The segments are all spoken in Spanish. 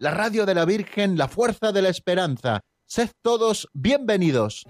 la radio de la Virgen, la fuerza de la esperanza. Sed todos bienvenidos.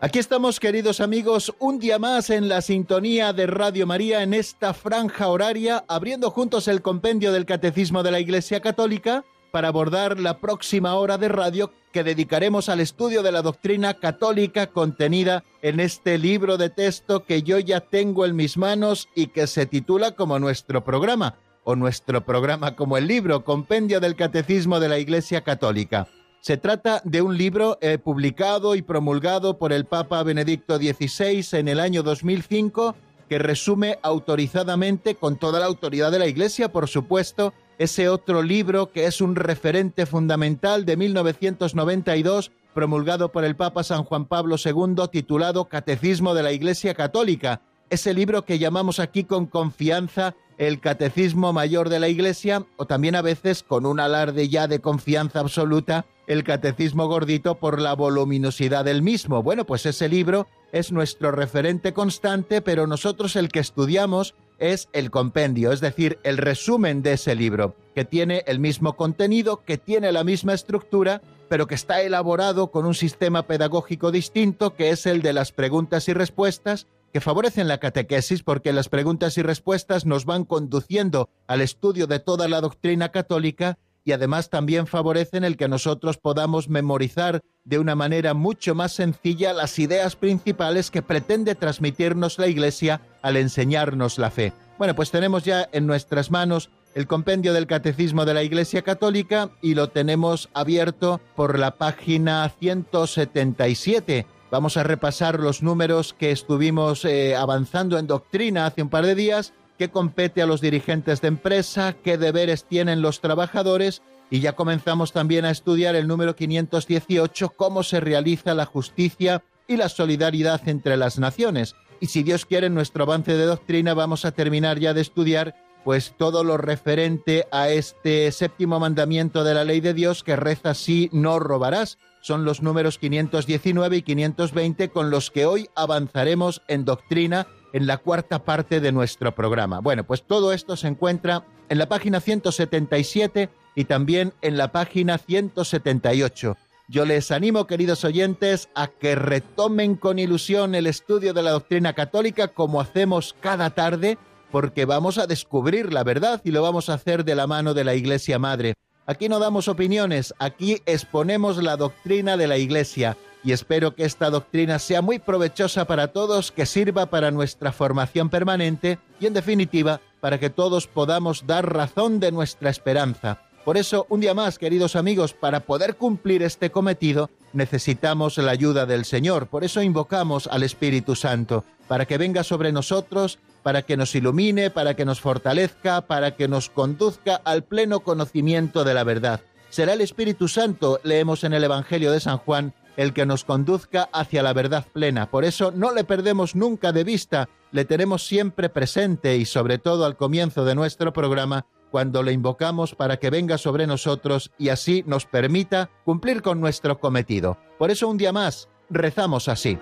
Aquí estamos, queridos amigos, un día más en la sintonía de Radio María en esta franja horaria, abriendo juntos el compendio del Catecismo de la Iglesia Católica para abordar la próxima hora de radio que dedicaremos al estudio de la doctrina católica contenida en este libro de texto que yo ya tengo en mis manos y que se titula como nuestro programa, o nuestro programa como el libro, Compendio del Catecismo de la Iglesia Católica. Se trata de un libro eh, publicado y promulgado por el Papa Benedicto XVI en el año 2005 que resume autorizadamente, con toda la autoridad de la Iglesia, por supuesto, ese otro libro que es un referente fundamental de 1992, promulgado por el Papa San Juan Pablo II, titulado Catecismo de la Iglesia Católica. Ese libro que llamamos aquí con confianza el Catecismo Mayor de la Iglesia, o también a veces con un alarde ya de confianza absoluta, el Catecismo Gordito por la voluminosidad del mismo. Bueno, pues ese libro es nuestro referente constante, pero nosotros el que estudiamos es el compendio, es decir, el resumen de ese libro, que tiene el mismo contenido, que tiene la misma estructura, pero que está elaborado con un sistema pedagógico distinto, que es el de las preguntas y respuestas, que favorecen la catequesis porque las preguntas y respuestas nos van conduciendo al estudio de toda la doctrina católica y además también favorecen el que nosotros podamos memorizar de una manera mucho más sencilla las ideas principales que pretende transmitirnos la Iglesia al enseñarnos la fe. Bueno, pues tenemos ya en nuestras manos el compendio del Catecismo de la Iglesia Católica y lo tenemos abierto por la página 177 Vamos a repasar los números que estuvimos eh, avanzando en doctrina hace un par de días, qué compete a los dirigentes de empresa, qué deberes tienen los trabajadores y ya comenzamos también a estudiar el número 518, cómo se realiza la justicia y la solidaridad entre las naciones. Y si Dios quiere, en nuestro avance de doctrina vamos a terminar ya de estudiar pues todo lo referente a este séptimo mandamiento de la ley de Dios que reza así, no robarás, son los números 519 y 520 con los que hoy avanzaremos en doctrina en la cuarta parte de nuestro programa. Bueno, pues todo esto se encuentra en la página 177 y también en la página 178. Yo les animo, queridos oyentes, a que retomen con ilusión el estudio de la doctrina católica como hacemos cada tarde, porque vamos a descubrir la verdad y lo vamos a hacer de la mano de la Iglesia Madre. Aquí no damos opiniones, aquí exponemos la doctrina de la Iglesia y espero que esta doctrina sea muy provechosa para todos, que sirva para nuestra formación permanente y en definitiva para que todos podamos dar razón de nuestra esperanza. Por eso, un día más, queridos amigos, para poder cumplir este cometido, necesitamos la ayuda del Señor. Por eso invocamos al Espíritu Santo, para que venga sobre nosotros para que nos ilumine, para que nos fortalezca, para que nos conduzca al pleno conocimiento de la verdad. Será el Espíritu Santo, leemos en el Evangelio de San Juan, el que nos conduzca hacia la verdad plena. Por eso no le perdemos nunca de vista, le tenemos siempre presente y sobre todo al comienzo de nuestro programa, cuando le invocamos para que venga sobre nosotros y así nos permita cumplir con nuestro cometido. Por eso un día más rezamos así.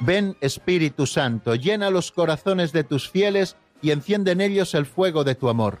Ven Espíritu Santo, llena los corazones de tus fieles y enciende en ellos el fuego de tu amor.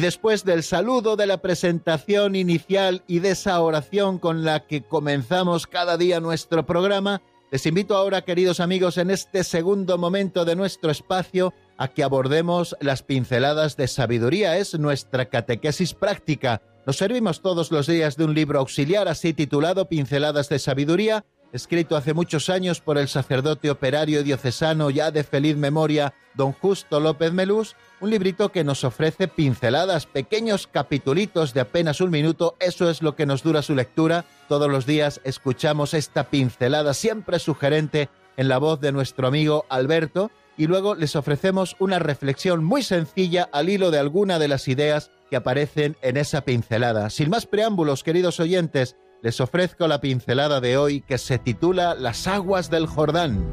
Después del saludo, de la presentación inicial y de esa oración con la que comenzamos cada día nuestro programa, les invito ahora, queridos amigos, en este segundo momento de nuestro espacio, a que abordemos las pinceladas de sabiduría. Es nuestra catequesis práctica. Nos servimos todos los días de un libro auxiliar así titulado Pinceladas de Sabiduría, escrito hace muchos años por el sacerdote operario diocesano ya de feliz memoria, don Justo López Melús, un librito que nos ofrece pinceladas, pequeños capitulitos de apenas un minuto, eso es lo que nos dura su lectura. Todos los días escuchamos esta pincelada siempre sugerente en la voz de nuestro amigo Alberto y luego les ofrecemos una reflexión muy sencilla al hilo de alguna de las ideas que aparecen en esa pincelada. Sin más preámbulos, queridos oyentes, les ofrezco la pincelada de hoy que se titula Las aguas del Jordán.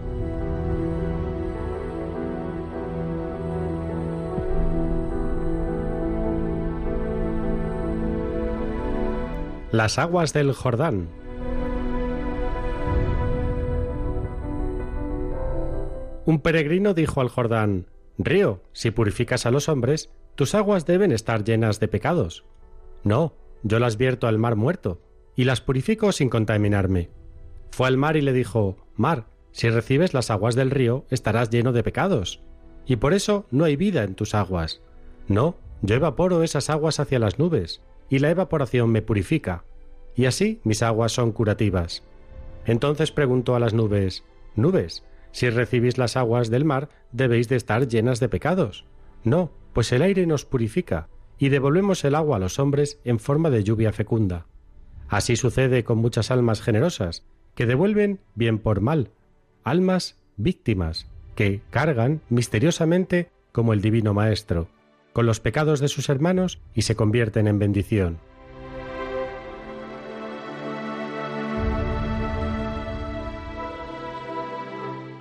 Las aguas del Jordán. Un peregrino dijo al Jordán, Río, si purificas a los hombres, tus aguas deben estar llenas de pecados. No, yo las vierto al mar muerto, y las purifico sin contaminarme. Fue al mar y le dijo, Mar, si recibes las aguas del río, estarás lleno de pecados, y por eso no hay vida en tus aguas. No, yo evaporo esas aguas hacia las nubes, y la evaporación me purifica, y así mis aguas son curativas. Entonces preguntó a las nubes, Nubes, si recibís las aguas del mar, debéis de estar llenas de pecados. No, pues el aire nos purifica, y devolvemos el agua a los hombres en forma de lluvia fecunda. Así sucede con muchas almas generosas, que devuelven bien por mal, almas víctimas, que cargan misteriosamente como el Divino Maestro, con los pecados de sus hermanos y se convierten en bendición.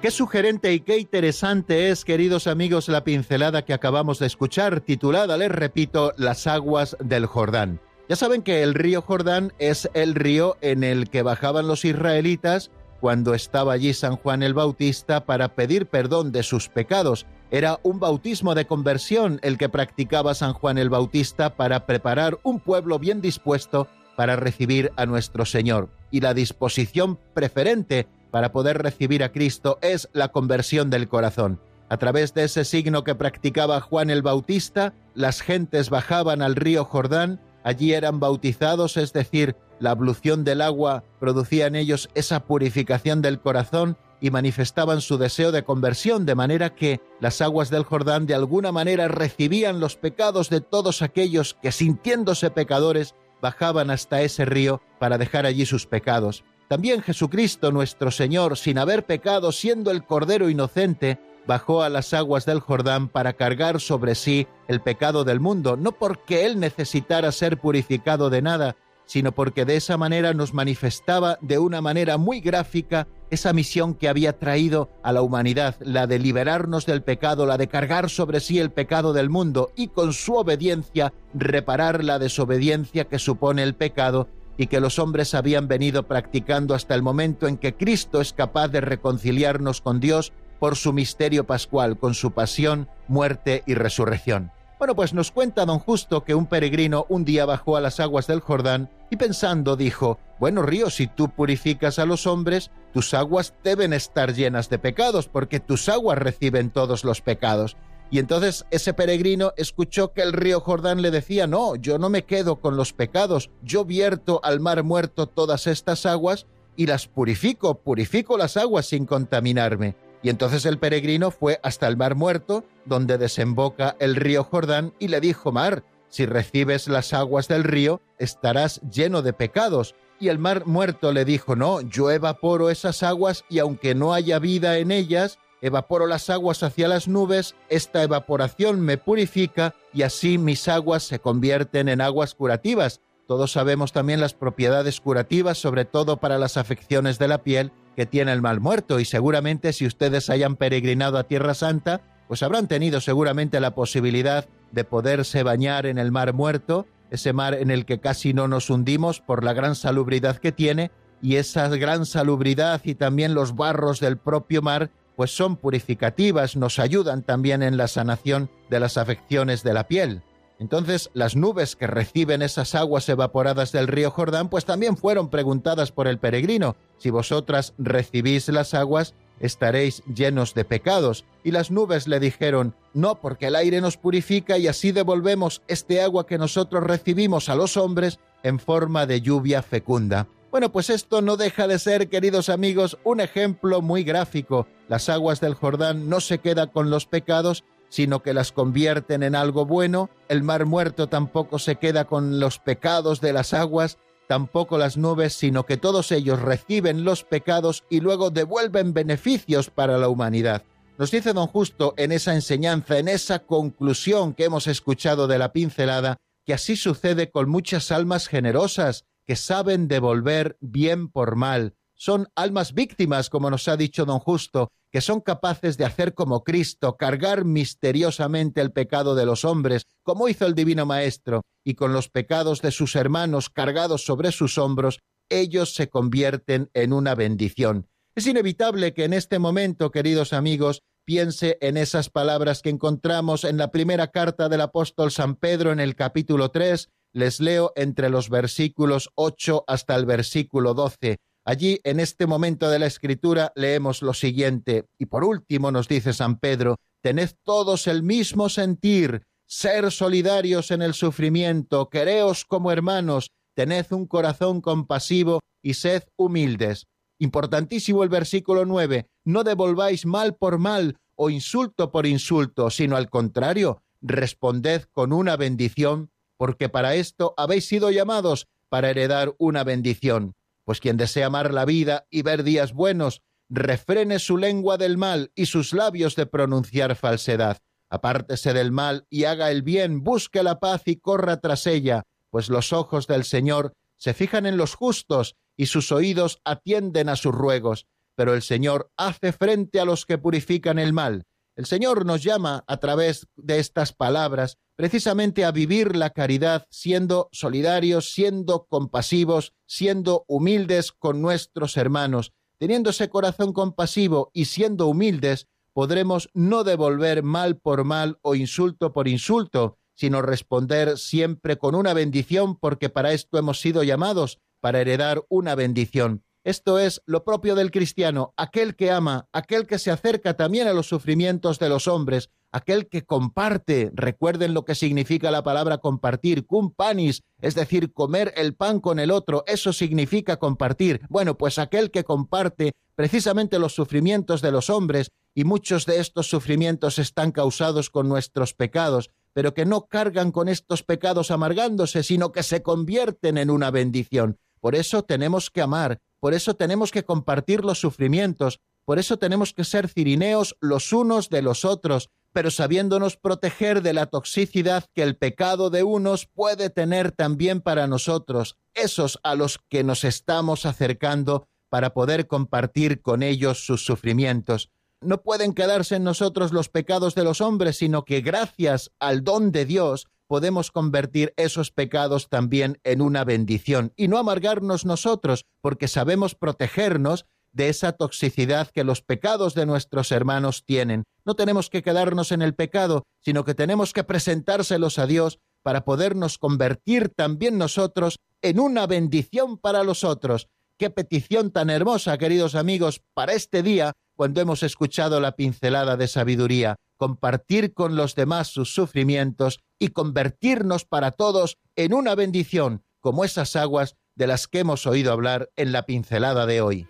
Qué sugerente y qué interesante es, queridos amigos, la pincelada que acabamos de escuchar, titulada, les repito, Las aguas del Jordán. Ya saben que el río Jordán es el río en el que bajaban los israelitas cuando estaba allí San Juan el Bautista para pedir perdón de sus pecados. Era un bautismo de conversión el que practicaba San Juan el Bautista para preparar un pueblo bien dispuesto para recibir a nuestro Señor. Y la disposición preferente para poder recibir a Cristo es la conversión del corazón. A través de ese signo que practicaba Juan el Bautista, las gentes bajaban al río Jordán allí eran bautizados, es decir, la ablución del agua producía en ellos esa purificación del corazón y manifestaban su deseo de conversión, de manera que las aguas del Jordán de alguna manera recibían los pecados de todos aquellos que sintiéndose pecadores bajaban hasta ese río para dejar allí sus pecados. También Jesucristo nuestro Señor, sin haber pecado, siendo el Cordero inocente, bajó a las aguas del Jordán para cargar sobre sí el pecado del mundo, no porque él necesitara ser purificado de nada, sino porque de esa manera nos manifestaba de una manera muy gráfica esa misión que había traído a la humanidad, la de liberarnos del pecado, la de cargar sobre sí el pecado del mundo y con su obediencia reparar la desobediencia que supone el pecado y que los hombres habían venido practicando hasta el momento en que Cristo es capaz de reconciliarnos con Dios por su misterio pascual, con su pasión, muerte y resurrección. Bueno, pues nos cuenta don Justo que un peregrino un día bajó a las aguas del Jordán y pensando dijo, bueno río, si tú purificas a los hombres, tus aguas deben estar llenas de pecados, porque tus aguas reciben todos los pecados. Y entonces ese peregrino escuchó que el río Jordán le decía, no, yo no me quedo con los pecados, yo vierto al mar muerto todas estas aguas y las purifico, purifico las aguas sin contaminarme. Y entonces el peregrino fue hasta el mar muerto, donde desemboca el río Jordán, y le dijo, Mar, si recibes las aguas del río, estarás lleno de pecados. Y el mar muerto le dijo, no, yo evaporo esas aguas y aunque no haya vida en ellas, evaporo las aguas hacia las nubes, esta evaporación me purifica y así mis aguas se convierten en aguas curativas. Todos sabemos también las propiedades curativas, sobre todo para las afecciones de la piel, que tiene el mal muerto y seguramente si ustedes hayan peregrinado a Tierra Santa, pues habrán tenido seguramente la posibilidad de poderse bañar en el mar muerto, ese mar en el que casi no nos hundimos por la gran salubridad que tiene, y esa gran salubridad y también los barros del propio mar, pues son purificativas, nos ayudan también en la sanación de las afecciones de la piel. Entonces las nubes que reciben esas aguas evaporadas del río Jordán, pues también fueron preguntadas por el peregrino, si vosotras recibís las aguas, estaréis llenos de pecados. Y las nubes le dijeron, no, porque el aire nos purifica y así devolvemos este agua que nosotros recibimos a los hombres en forma de lluvia fecunda. Bueno, pues esto no deja de ser, queridos amigos, un ejemplo muy gráfico. Las aguas del Jordán no se quedan con los pecados, sino que las convierten en algo bueno. El mar muerto tampoco se queda con los pecados de las aguas, tampoco las nubes, sino que todos ellos reciben los pecados y luego devuelven beneficios para la humanidad. Nos dice don Justo en esa enseñanza, en esa conclusión que hemos escuchado de la pincelada, que así sucede con muchas almas generosas que saben devolver bien por mal, son almas víctimas, como nos ha dicho don Justo, que son capaces de hacer como Cristo, cargar misteriosamente el pecado de los hombres, como hizo el Divino Maestro, y con los pecados de sus hermanos cargados sobre sus hombros, ellos se convierten en una bendición. Es inevitable que en este momento, queridos amigos, piense en esas palabras que encontramos en la primera carta del apóstol San Pedro en el capítulo 3, les leo entre los versículos 8 hasta el versículo 12. Allí, en este momento de la escritura, leemos lo siguiente, y por último nos dice San Pedro, tened todos el mismo sentir, ser solidarios en el sufrimiento, quereos como hermanos, tened un corazón compasivo y sed humildes. Importantísimo el versículo 9, no devolváis mal por mal o insulto por insulto, sino al contrario, responded con una bendición, porque para esto habéis sido llamados, para heredar una bendición pues quien desea amar la vida y ver días buenos, refrene su lengua del mal y sus labios de pronunciar falsedad. Apártese del mal y haga el bien, busque la paz y corra tras ella, pues los ojos del Señor se fijan en los justos y sus oídos atienden a sus ruegos, pero el Señor hace frente a los que purifican el mal. El Señor nos llama a través de estas palabras precisamente a vivir la caridad siendo solidarios, siendo compasivos, siendo humildes con nuestros hermanos. Teniendo ese corazón compasivo y siendo humildes, podremos no devolver mal por mal o insulto por insulto, sino responder siempre con una bendición porque para esto hemos sido llamados, para heredar una bendición. Esto es lo propio del cristiano, aquel que ama, aquel que se acerca también a los sufrimientos de los hombres, aquel que comparte. Recuerden lo que significa la palabra compartir, cum panis, es decir, comer el pan con el otro, eso significa compartir. Bueno, pues aquel que comparte precisamente los sufrimientos de los hombres, y muchos de estos sufrimientos están causados con nuestros pecados, pero que no cargan con estos pecados amargándose, sino que se convierten en una bendición. Por eso tenemos que amar, por eso tenemos que compartir los sufrimientos, por eso tenemos que ser cirineos los unos de los otros, pero sabiéndonos proteger de la toxicidad que el pecado de unos puede tener también para nosotros, esos a los que nos estamos acercando para poder compartir con ellos sus sufrimientos. No pueden quedarse en nosotros los pecados de los hombres, sino que gracias al don de Dios podemos convertir esos pecados también en una bendición y no amargarnos nosotros, porque sabemos protegernos de esa toxicidad que los pecados de nuestros hermanos tienen. No tenemos que quedarnos en el pecado, sino que tenemos que presentárselos a Dios para podernos convertir también nosotros en una bendición para los otros. Qué petición tan hermosa, queridos amigos, para este día, cuando hemos escuchado la pincelada de sabiduría compartir con los demás sus sufrimientos y convertirnos para todos en una bendición, como esas aguas de las que hemos oído hablar en la pincelada de hoy.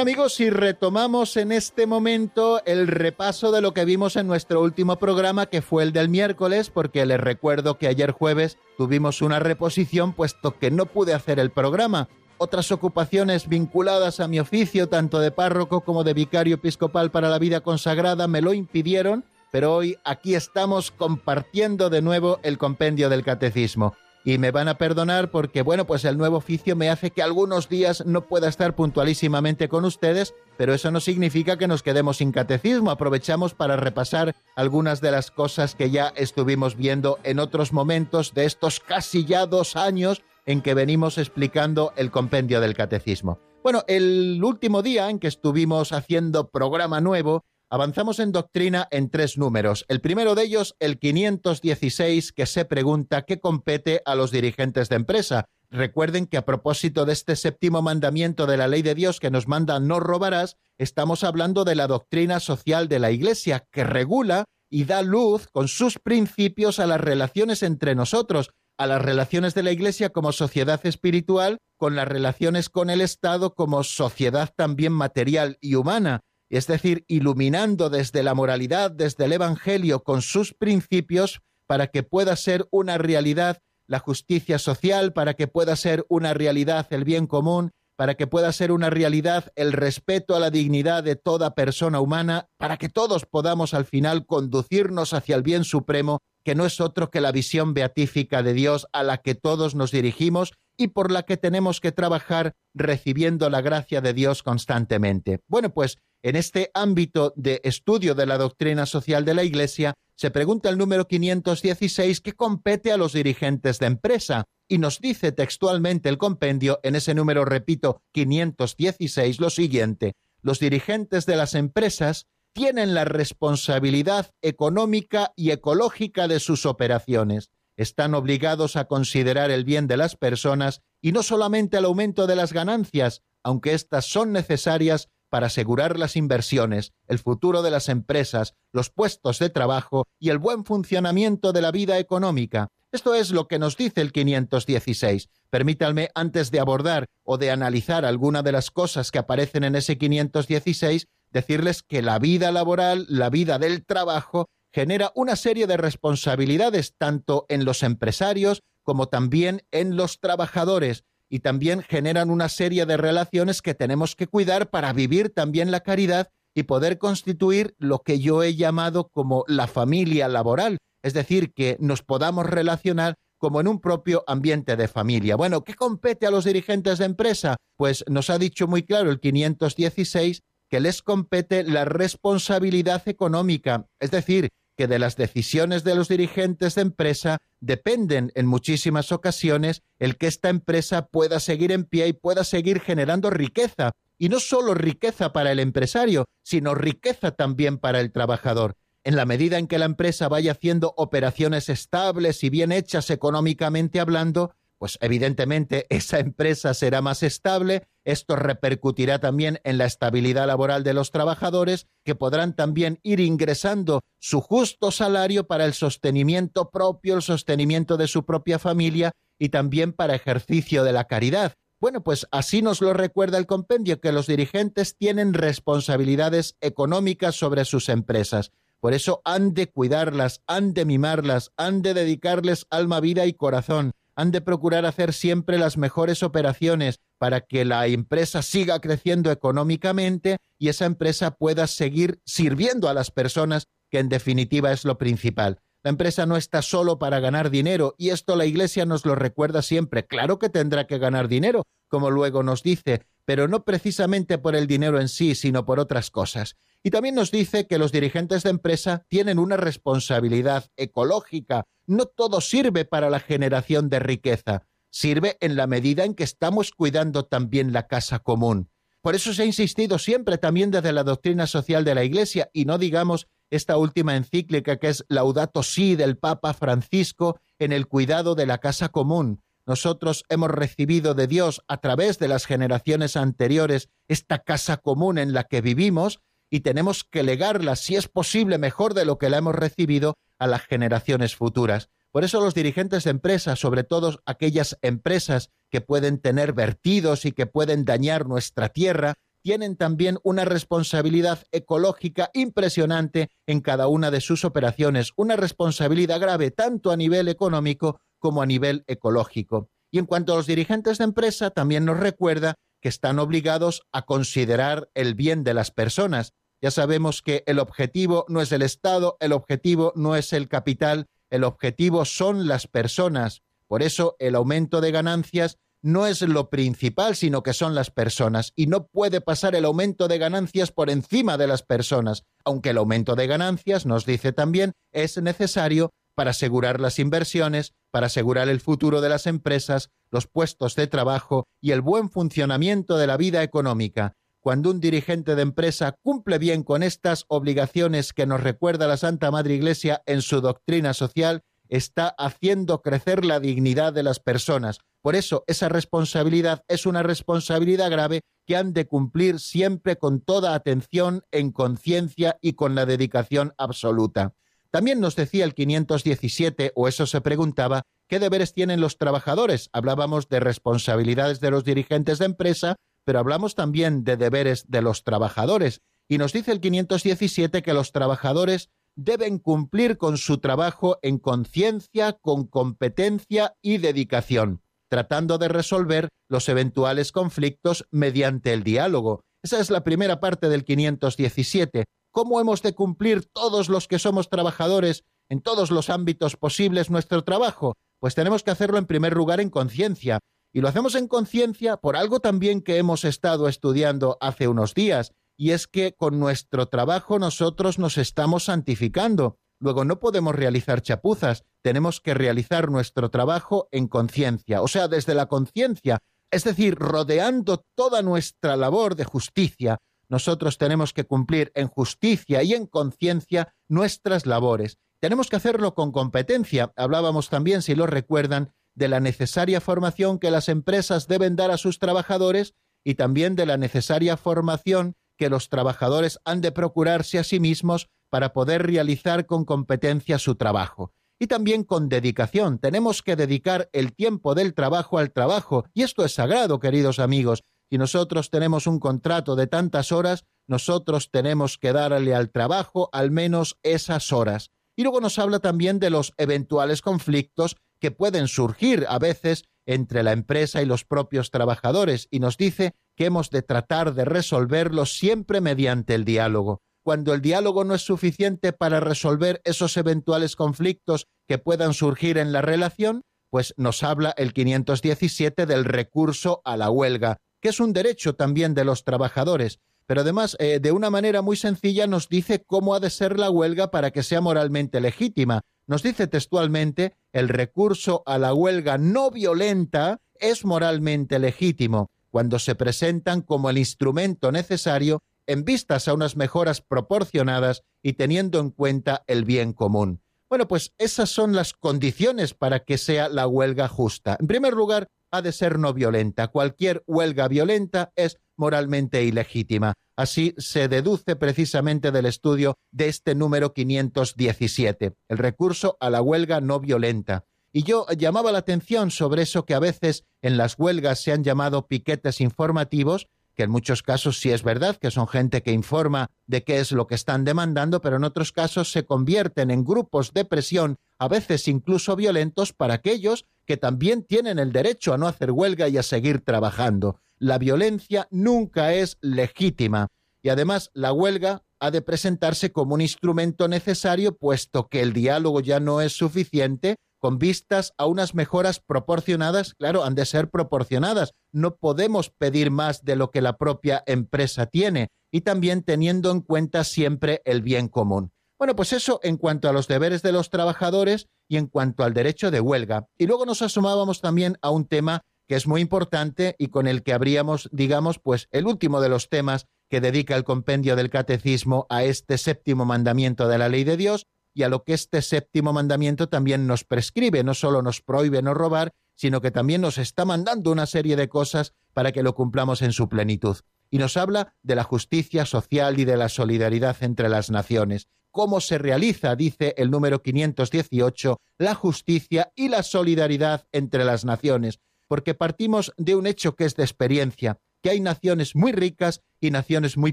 Amigos, si retomamos en este momento el repaso de lo que vimos en nuestro último programa, que fue el del miércoles, porque les recuerdo que ayer jueves tuvimos una reposición, puesto que no pude hacer el programa. Otras ocupaciones vinculadas a mi oficio, tanto de párroco como de vicario episcopal para la vida consagrada, me lo impidieron, pero hoy aquí estamos compartiendo de nuevo el compendio del catecismo. Y me van a perdonar porque, bueno, pues el nuevo oficio me hace que algunos días no pueda estar puntualísimamente con ustedes, pero eso no significa que nos quedemos sin catecismo. Aprovechamos para repasar algunas de las cosas que ya estuvimos viendo en otros momentos de estos casi ya dos años en que venimos explicando el compendio del catecismo. Bueno, el último día en que estuvimos haciendo programa nuevo, Avanzamos en doctrina en tres números. El primero de ellos, el 516, que se pregunta qué compete a los dirigentes de empresa. Recuerden que a propósito de este séptimo mandamiento de la ley de Dios que nos manda no robarás, estamos hablando de la doctrina social de la Iglesia, que regula y da luz con sus principios a las relaciones entre nosotros, a las relaciones de la Iglesia como sociedad espiritual, con las relaciones con el Estado como sociedad también material y humana es decir, iluminando desde la moralidad, desde el Evangelio, con sus principios, para que pueda ser una realidad la justicia social, para que pueda ser una realidad el bien común, para que pueda ser una realidad el respeto a la dignidad de toda persona humana, para que todos podamos al final conducirnos hacia el bien supremo, que no es otro que la visión beatífica de Dios a la que todos nos dirigimos y por la que tenemos que trabajar recibiendo la gracia de Dios constantemente. Bueno, pues en este ámbito de estudio de la doctrina social de la Iglesia, se pregunta el número 516 que compete a los dirigentes de empresa y nos dice textualmente el compendio en ese número, repito, 516 lo siguiente. Los dirigentes de las empresas tienen la responsabilidad económica y ecológica de sus operaciones. Están obligados a considerar el bien de las personas y no solamente el aumento de las ganancias, aunque éstas son necesarias para asegurar las inversiones, el futuro de las empresas, los puestos de trabajo y el buen funcionamiento de la vida económica. Esto es lo que nos dice el 516. Permítanme, antes de abordar o de analizar alguna de las cosas que aparecen en ese 516, decirles que la vida laboral, la vida del trabajo, genera una serie de responsabilidades tanto en los empresarios como también en los trabajadores, y también generan una serie de relaciones que tenemos que cuidar para vivir también la caridad y poder constituir lo que yo he llamado como la familia laboral, es decir, que nos podamos relacionar como en un propio ambiente de familia. Bueno, ¿qué compete a los dirigentes de empresa? Pues nos ha dicho muy claro el 516 que les compete la responsabilidad económica, es decir, que de las decisiones de los dirigentes de empresa dependen en muchísimas ocasiones el que esta empresa pueda seguir en pie y pueda seguir generando riqueza, y no solo riqueza para el empresario, sino riqueza también para el trabajador. En la medida en que la empresa vaya haciendo operaciones estables y bien hechas económicamente hablando, pues evidentemente esa empresa será más estable, esto repercutirá también en la estabilidad laboral de los trabajadores, que podrán también ir ingresando su justo salario para el sostenimiento propio, el sostenimiento de su propia familia y también para ejercicio de la caridad. Bueno, pues así nos lo recuerda el compendio, que los dirigentes tienen responsabilidades económicas sobre sus empresas. Por eso han de cuidarlas, han de mimarlas, han de dedicarles alma, vida y corazón han de procurar hacer siempre las mejores operaciones para que la empresa siga creciendo económicamente y esa empresa pueda seguir sirviendo a las personas, que en definitiva es lo principal. La empresa no está solo para ganar dinero y esto la Iglesia nos lo recuerda siempre. Claro que tendrá que ganar dinero, como luego nos dice, pero no precisamente por el dinero en sí, sino por otras cosas. Y también nos dice que los dirigentes de empresa tienen una responsabilidad ecológica. No todo sirve para la generación de riqueza, sirve en la medida en que estamos cuidando también la casa común. Por eso se ha insistido siempre también desde la doctrina social de la Iglesia y no digamos esta última encíclica que es Laudato Si del Papa Francisco en el cuidado de la casa común. Nosotros hemos recibido de Dios a través de las generaciones anteriores esta casa común en la que vivimos y tenemos que legarla, si es posible, mejor de lo que la hemos recibido a las generaciones futuras. Por eso los dirigentes de empresas, sobre todo aquellas empresas que pueden tener vertidos y que pueden dañar nuestra tierra, tienen también una responsabilidad ecológica impresionante en cada una de sus operaciones, una responsabilidad grave tanto a nivel económico como a nivel ecológico. Y en cuanto a los dirigentes de empresa, también nos recuerda que están obligados a considerar el bien de las personas. Ya sabemos que el objetivo no es el Estado, el objetivo no es el capital, el objetivo son las personas. Por eso el aumento de ganancias no es lo principal, sino que son las personas. Y no puede pasar el aumento de ganancias por encima de las personas, aunque el aumento de ganancias, nos dice también, es necesario para asegurar las inversiones, para asegurar el futuro de las empresas, los puestos de trabajo y el buen funcionamiento de la vida económica. Cuando un dirigente de empresa cumple bien con estas obligaciones que nos recuerda la Santa Madre Iglesia en su doctrina social, está haciendo crecer la dignidad de las personas. Por eso esa responsabilidad es una responsabilidad grave que han de cumplir siempre con toda atención, en conciencia y con la dedicación absoluta. También nos decía el 517, o eso se preguntaba, ¿qué deberes tienen los trabajadores? Hablábamos de responsabilidades de los dirigentes de empresa, pero hablamos también de deberes de los trabajadores. Y nos dice el 517 que los trabajadores deben cumplir con su trabajo en conciencia, con competencia y dedicación, tratando de resolver los eventuales conflictos mediante el diálogo. Esa es la primera parte del 517. ¿Cómo hemos de cumplir todos los que somos trabajadores en todos los ámbitos posibles nuestro trabajo? Pues tenemos que hacerlo en primer lugar en conciencia. Y lo hacemos en conciencia por algo también que hemos estado estudiando hace unos días, y es que con nuestro trabajo nosotros nos estamos santificando. Luego no podemos realizar chapuzas, tenemos que realizar nuestro trabajo en conciencia, o sea, desde la conciencia, es decir, rodeando toda nuestra labor de justicia. Nosotros tenemos que cumplir en justicia y en conciencia nuestras labores. Tenemos que hacerlo con competencia. Hablábamos también, si lo recuerdan, de la necesaria formación que las empresas deben dar a sus trabajadores y también de la necesaria formación que los trabajadores han de procurarse a sí mismos para poder realizar con competencia su trabajo. Y también con dedicación. Tenemos que dedicar el tiempo del trabajo al trabajo. Y esto es sagrado, queridos amigos. Si nosotros tenemos un contrato de tantas horas, nosotros tenemos que darle al trabajo al menos esas horas. Y luego nos habla también de los eventuales conflictos que pueden surgir a veces entre la empresa y los propios trabajadores y nos dice que hemos de tratar de resolverlo siempre mediante el diálogo. Cuando el diálogo no es suficiente para resolver esos eventuales conflictos que puedan surgir en la relación, pues nos habla el 517 del recurso a la huelga, que es un derecho también de los trabajadores, pero además eh, de una manera muy sencilla nos dice cómo ha de ser la huelga para que sea moralmente legítima. Nos dice textualmente, el recurso a la huelga no violenta es moralmente legítimo cuando se presentan como el instrumento necesario en vistas a unas mejoras proporcionadas y teniendo en cuenta el bien común. Bueno, pues esas son las condiciones para que sea la huelga justa. En primer lugar, ha de ser no violenta. Cualquier huelga violenta es moralmente ilegítima. Así se deduce precisamente del estudio de este número 517, el recurso a la huelga no violenta. Y yo llamaba la atención sobre eso que a veces en las huelgas se han llamado piquetes informativos, que en muchos casos sí es verdad que son gente que informa de qué es lo que están demandando, pero en otros casos se convierten en grupos de presión, a veces incluso violentos, para aquellos que también tienen el derecho a no hacer huelga y a seguir trabajando la violencia nunca es legítima y además la huelga ha de presentarse como un instrumento necesario puesto que el diálogo ya no es suficiente con vistas a unas mejoras proporcionadas, claro, han de ser proporcionadas. No podemos pedir más de lo que la propia empresa tiene y también teniendo en cuenta siempre el bien común. Bueno, pues eso en cuanto a los deberes de los trabajadores y en cuanto al derecho de huelga. Y luego nos asomábamos también a un tema que es muy importante y con el que habríamos, digamos, pues el último de los temas que dedica el compendio del catecismo a este séptimo mandamiento de la ley de Dios y a lo que este séptimo mandamiento también nos prescribe, no solo nos prohíbe no robar, sino que también nos está mandando una serie de cosas para que lo cumplamos en su plenitud. Y nos habla de la justicia social y de la solidaridad entre las naciones. ¿Cómo se realiza, dice el número 518, la justicia y la solidaridad entre las naciones? Porque partimos de un hecho que es de experiencia, que hay naciones muy ricas y naciones muy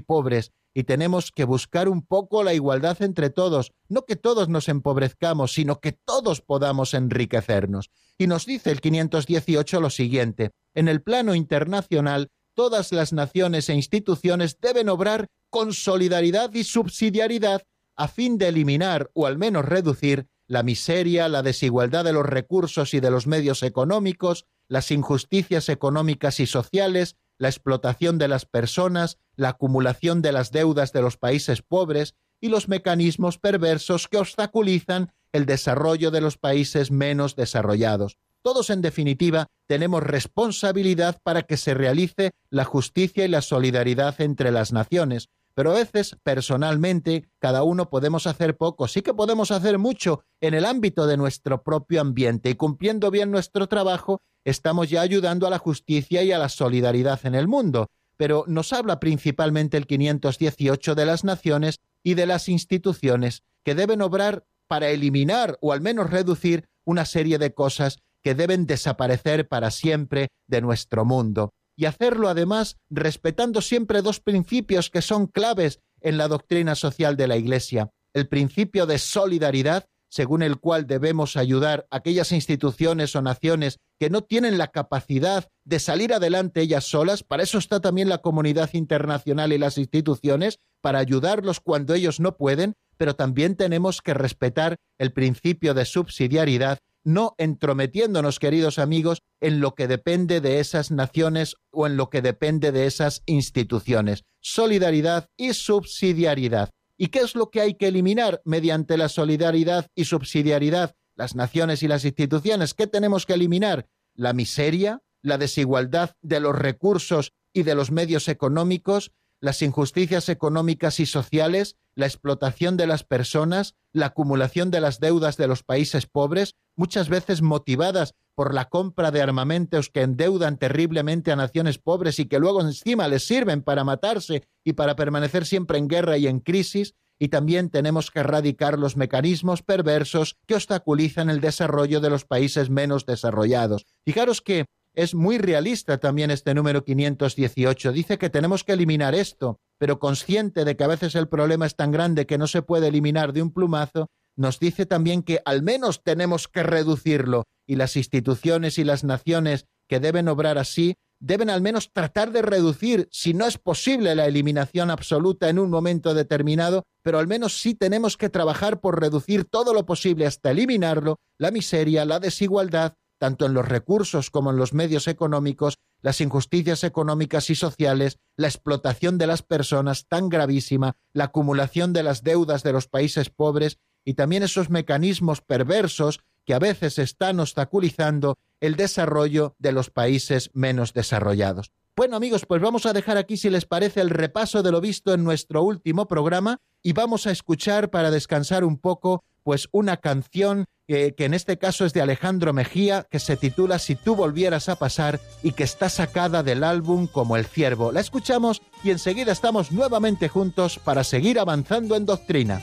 pobres, y tenemos que buscar un poco la igualdad entre todos, no que todos nos empobrezcamos, sino que todos podamos enriquecernos. Y nos dice el 518 lo siguiente, en el plano internacional, todas las naciones e instituciones deben obrar con solidaridad y subsidiariedad a fin de eliminar o al menos reducir la miseria, la desigualdad de los recursos y de los medios económicos, las injusticias económicas y sociales, la explotación de las personas, la acumulación de las deudas de los países pobres y los mecanismos perversos que obstaculizan el desarrollo de los países menos desarrollados. Todos, en definitiva, tenemos responsabilidad para que se realice la justicia y la solidaridad entre las naciones, pero a veces, personalmente, cada uno podemos hacer poco, sí que podemos hacer mucho en el ámbito de nuestro propio ambiente y cumpliendo bien nuestro trabajo, estamos ya ayudando a la justicia y a la solidaridad en el mundo. Pero nos habla principalmente el 518 de las naciones y de las instituciones que deben obrar para eliminar o al menos reducir una serie de cosas que deben desaparecer para siempre de nuestro mundo. Y hacerlo además respetando siempre dos principios que son claves en la doctrina social de la Iglesia. El principio de solidaridad, según el cual debemos ayudar a aquellas instituciones o naciones que no tienen la capacidad de salir adelante ellas solas, para eso está también la comunidad internacional y las instituciones, para ayudarlos cuando ellos no pueden, pero también tenemos que respetar el principio de subsidiariedad, no entrometiéndonos, queridos amigos, en lo que depende de esas naciones o en lo que depende de esas instituciones. Solidaridad y subsidiariedad. ¿Y qué es lo que hay que eliminar mediante la solidaridad y subsidiariedad? Las naciones y las instituciones. ¿Qué tenemos que eliminar? La miseria, la desigualdad de los recursos y de los medios económicos, las injusticias económicas y sociales, la explotación de las personas, la acumulación de las deudas de los países pobres, muchas veces motivadas por la compra de armamentos que endeudan terriblemente a naciones pobres y que luego encima les sirven para matarse y para permanecer siempre en guerra y en crisis, y también tenemos que erradicar los mecanismos perversos que obstaculizan el desarrollo de los países menos desarrollados. Fijaros que es muy realista también este número 518. Dice que tenemos que eliminar esto, pero consciente de que a veces el problema es tan grande que no se puede eliminar de un plumazo, nos dice también que al menos tenemos que reducirlo y las instituciones y las naciones que deben obrar así deben al menos tratar de reducir, si no es posible la eliminación absoluta en un momento determinado, pero al menos sí tenemos que trabajar por reducir todo lo posible hasta eliminarlo, la miseria, la desigualdad, tanto en los recursos como en los medios económicos, las injusticias económicas y sociales, la explotación de las personas tan gravísima, la acumulación de las deudas de los países pobres y también esos mecanismos perversos que a veces están obstaculizando el desarrollo de los países menos desarrollados. Bueno amigos, pues vamos a dejar aquí, si les parece, el repaso de lo visto en nuestro último programa y vamos a escuchar para descansar un poco, pues una canción que en este caso es de Alejandro Mejía, que se titula Si tú volvieras a pasar y que está sacada del álbum como el ciervo. La escuchamos y enseguida estamos nuevamente juntos para seguir avanzando en doctrina.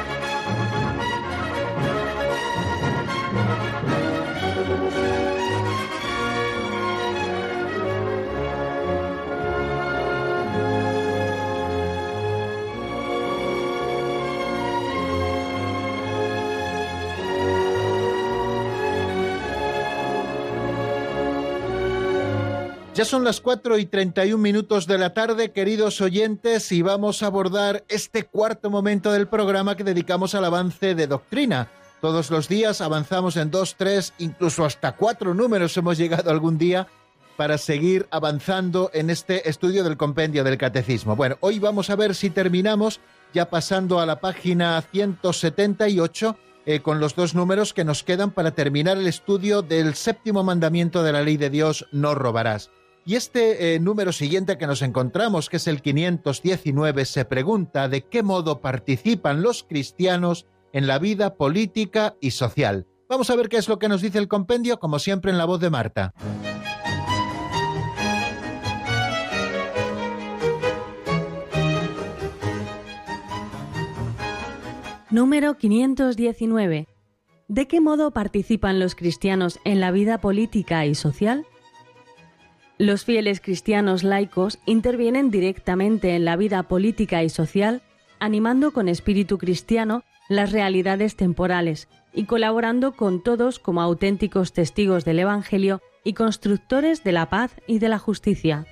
Ya son las 4 y 31 minutos de la tarde, queridos oyentes, y vamos a abordar este cuarto momento del programa que dedicamos al avance de doctrina. Todos los días avanzamos en dos, tres, incluso hasta cuatro números hemos llegado algún día para seguir avanzando en este estudio del compendio del catecismo. Bueno, hoy vamos a ver si terminamos ya pasando a la página 178 eh, con los dos números que nos quedan para terminar el estudio del séptimo mandamiento de la ley de Dios, no robarás. Y este eh, número siguiente que nos encontramos, que es el 519, se pregunta de qué modo participan los cristianos en la vida política y social. Vamos a ver qué es lo que nos dice el compendio, como siempre en la voz de Marta. Número 519. ¿De qué modo participan los cristianos en la vida política y social? Los fieles cristianos laicos intervienen directamente en la vida política y social, animando con espíritu cristiano las realidades temporales y colaborando con todos como auténticos testigos del Evangelio y constructores de la paz y de la justicia.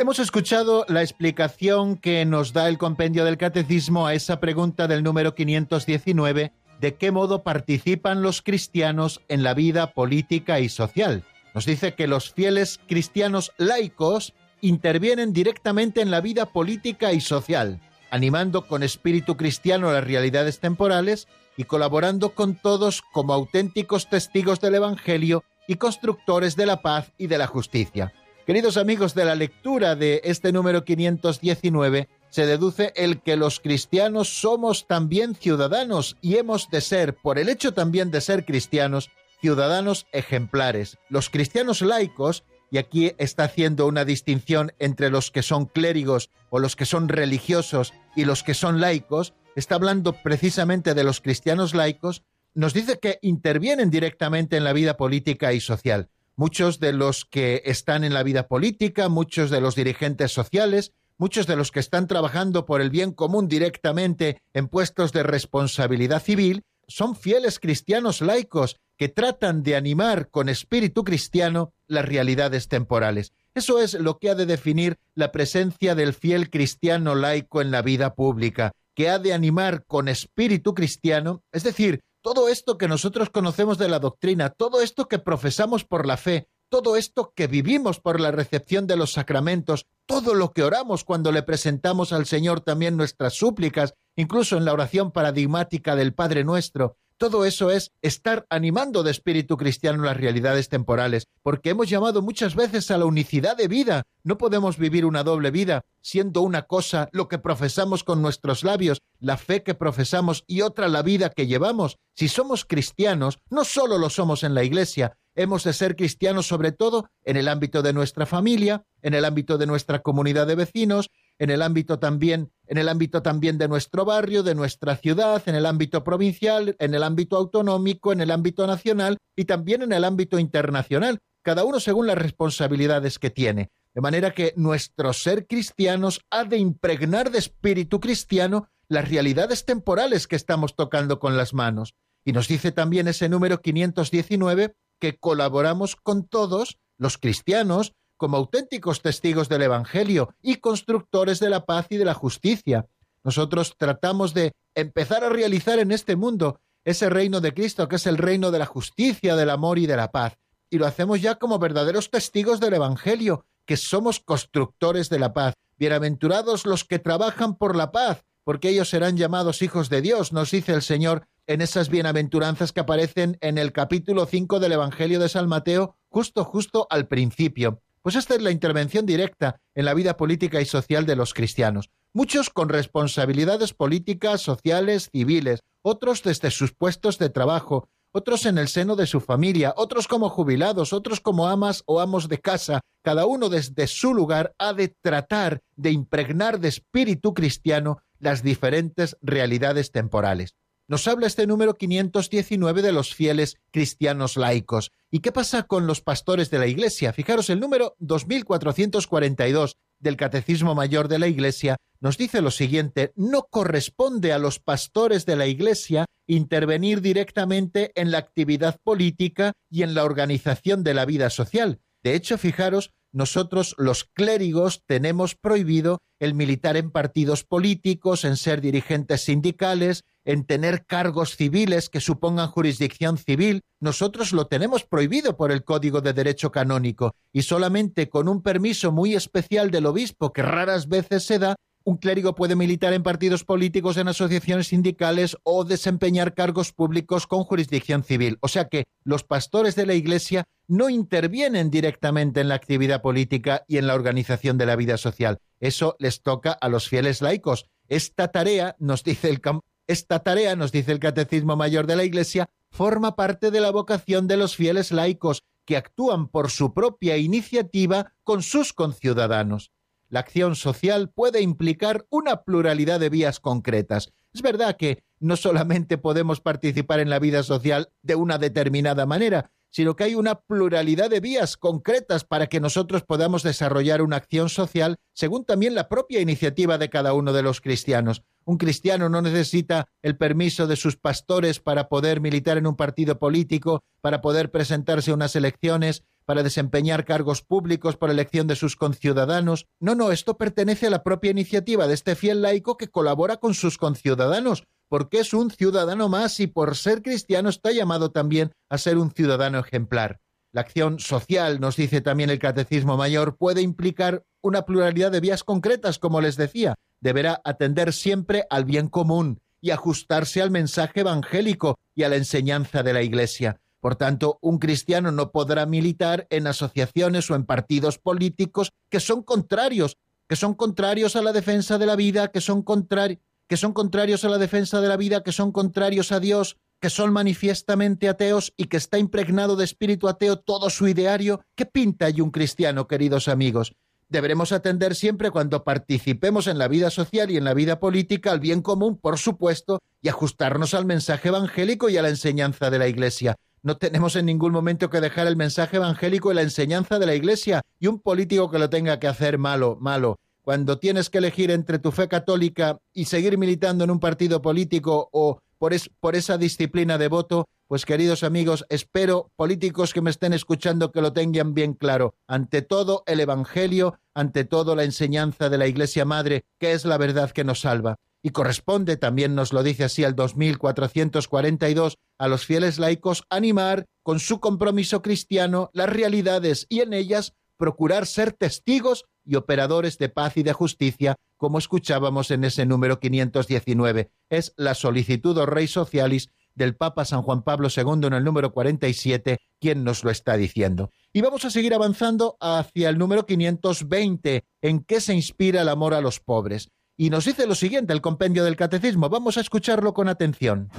Hemos escuchado la explicación que nos da el compendio del catecismo a esa pregunta del número 519 de qué modo participan los cristianos en la vida política y social. Nos dice que los fieles cristianos laicos intervienen directamente en la vida política y social, animando con espíritu cristiano las realidades temporales y colaborando con todos como auténticos testigos del Evangelio y constructores de la paz y de la justicia. Queridos amigos de la lectura de este número 519, se deduce el que los cristianos somos también ciudadanos y hemos de ser, por el hecho también de ser cristianos, ciudadanos ejemplares. Los cristianos laicos, y aquí está haciendo una distinción entre los que son clérigos o los que son religiosos y los que son laicos, está hablando precisamente de los cristianos laicos, nos dice que intervienen directamente en la vida política y social. Muchos de los que están en la vida política, muchos de los dirigentes sociales, muchos de los que están trabajando por el bien común directamente en puestos de responsabilidad civil son fieles cristianos laicos que tratan de animar con espíritu cristiano las realidades temporales. Eso es lo que ha de definir la presencia del fiel cristiano laico en la vida pública, que ha de animar con espíritu cristiano, es decir, todo esto que nosotros conocemos de la doctrina, todo esto que profesamos por la fe, todo esto que vivimos por la recepción de los sacramentos, todo lo que oramos cuando le presentamos al Señor también nuestras súplicas, incluso en la oración paradigmática del Padre nuestro, todo eso es estar animando de espíritu cristiano las realidades temporales, porque hemos llamado muchas veces a la unicidad de vida. No podemos vivir una doble vida, siendo una cosa lo que profesamos con nuestros labios, la fe que profesamos y otra la vida que llevamos. Si somos cristianos, no solo lo somos en la Iglesia, hemos de ser cristianos sobre todo en el ámbito de nuestra familia, en el ámbito de nuestra comunidad de vecinos, en el ámbito también, en el ámbito también de nuestro barrio, de nuestra ciudad, en el ámbito provincial, en el ámbito autonómico, en el ámbito nacional y también en el ámbito internacional, cada uno según las responsabilidades que tiene. De manera que nuestro ser cristianos ha de impregnar de espíritu cristiano las realidades temporales que estamos tocando con las manos. Y nos dice también ese número 519 que colaboramos con todos los cristianos como auténticos testigos del Evangelio y constructores de la paz y de la justicia. Nosotros tratamos de empezar a realizar en este mundo ese reino de Cristo, que es el reino de la justicia, del amor y de la paz. Y lo hacemos ya como verdaderos testigos del Evangelio, que somos constructores de la paz. Bienaventurados los que trabajan por la paz, porque ellos serán llamados hijos de Dios, nos dice el Señor en esas bienaventuranzas que aparecen en el capítulo 5 del Evangelio de San Mateo, justo, justo al principio. Pues esta es la intervención directa en la vida política y social de los cristianos. Muchos con responsabilidades políticas, sociales, civiles, otros desde sus puestos de trabajo, otros en el seno de su familia, otros como jubilados, otros como amas o amos de casa. Cada uno desde su lugar ha de tratar de impregnar de espíritu cristiano las diferentes realidades temporales. Nos habla este número 519 de los fieles cristianos laicos. ¿Y qué pasa con los pastores de la Iglesia? Fijaros, el número 2442 del Catecismo Mayor de la Iglesia nos dice lo siguiente, no corresponde a los pastores de la Iglesia intervenir directamente en la actividad política y en la organización de la vida social. De hecho, fijaros, nosotros los clérigos tenemos prohibido el militar en partidos políticos, en ser dirigentes sindicales, en tener cargos civiles que supongan jurisdicción civil. Nosotros lo tenemos prohibido por el Código de Derecho Canónico y solamente con un permiso muy especial del obispo que raras veces se da, un clérigo puede militar en partidos políticos, en asociaciones sindicales o desempeñar cargos públicos con jurisdicción civil. O sea que los pastores de la Iglesia no intervienen directamente en la actividad política y en la organización de la vida social. Eso les toca a los fieles laicos. Esta tarea, nos dice el, Catecismo Mayor de la Iglesia, forma parte de la vocación de los fieles laicos, que actúan por su propia iniciativa con sus conciudadanos. La acción social puede implicar una pluralidad de vías concretas. Es verdad que no solamente podemos participar en la vida social de una determinada manera, sino que hay una pluralidad de vías concretas para que nosotros podamos desarrollar una acción social según también la propia iniciativa de cada uno de los cristianos. Un cristiano no necesita el permiso de sus pastores para poder militar en un partido político, para poder presentarse a unas elecciones, para desempeñar cargos públicos por elección de sus conciudadanos. No, no, esto pertenece a la propia iniciativa de este fiel laico que colabora con sus conciudadanos, porque es un ciudadano más y por ser cristiano está llamado también a ser un ciudadano ejemplar. La acción social, nos dice también el Catecismo Mayor, puede implicar una pluralidad de vías concretas, como les decía. Deberá atender siempre al bien común y ajustarse al mensaje evangélico y a la enseñanza de la Iglesia. Por tanto, un cristiano no podrá militar en asociaciones o en partidos políticos que son contrarios, que son contrarios a la defensa de la vida, que son, contrarios a la defensa de la vida, que son contrarios a Dios, que son manifiestamente ateos y que está impregnado de espíritu ateo todo su ideario. ¿Qué pinta allí un cristiano, queridos amigos? Deberemos atender siempre cuando participemos en la vida social y en la vida política al bien común, por supuesto, y ajustarnos al mensaje evangélico y a la enseñanza de la Iglesia. No tenemos en ningún momento que dejar el mensaje evangélico y la enseñanza de la Iglesia y un político que lo tenga que hacer malo, malo. Cuando tienes que elegir entre tu fe católica y seguir militando en un partido político o por, esa disciplina de voto, pues queridos amigos, espero políticos que me estén escuchando que lo tengan bien claro. Ante todo el Evangelio, ante todo la enseñanza de la Iglesia Madre, que es la verdad que nos salva y corresponde, también nos lo dice así el 2442, a los fieles laicos animar con su compromiso cristiano las realidades y en ellas procurar ser testigos y operadores de paz y de justicia, como escuchábamos en ese número 519. Es la solicitud o rey socialis del Papa San Juan Pablo II en el número 47 quien nos lo está diciendo. Y vamos a seguir avanzando hacia el número 520, en qué se inspira el amor a los pobres. Y nos dice lo siguiente el compendio del catecismo. Vamos a escucharlo con atención.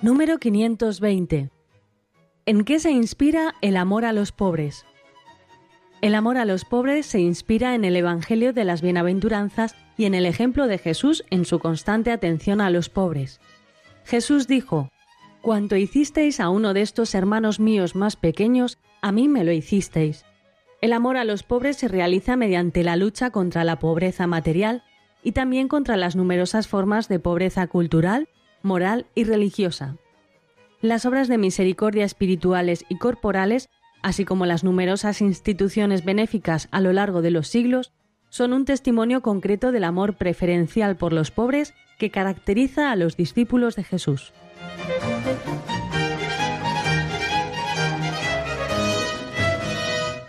Número 520. ¿En qué se inspira el amor a los pobres? El amor a los pobres se inspira en el Evangelio de las Bienaventuranzas y en el ejemplo de Jesús en su constante atención a los pobres. Jesús dijo, Cuanto hicisteis a uno de estos hermanos míos más pequeños, a mí me lo hicisteis. El amor a los pobres se realiza mediante la lucha contra la pobreza material y también contra las numerosas formas de pobreza cultural, moral y religiosa. Las obras de misericordia espirituales y corporales, así como las numerosas instituciones benéficas a lo largo de los siglos, son un testimonio concreto del amor preferencial por los pobres que caracteriza a los discípulos de Jesús.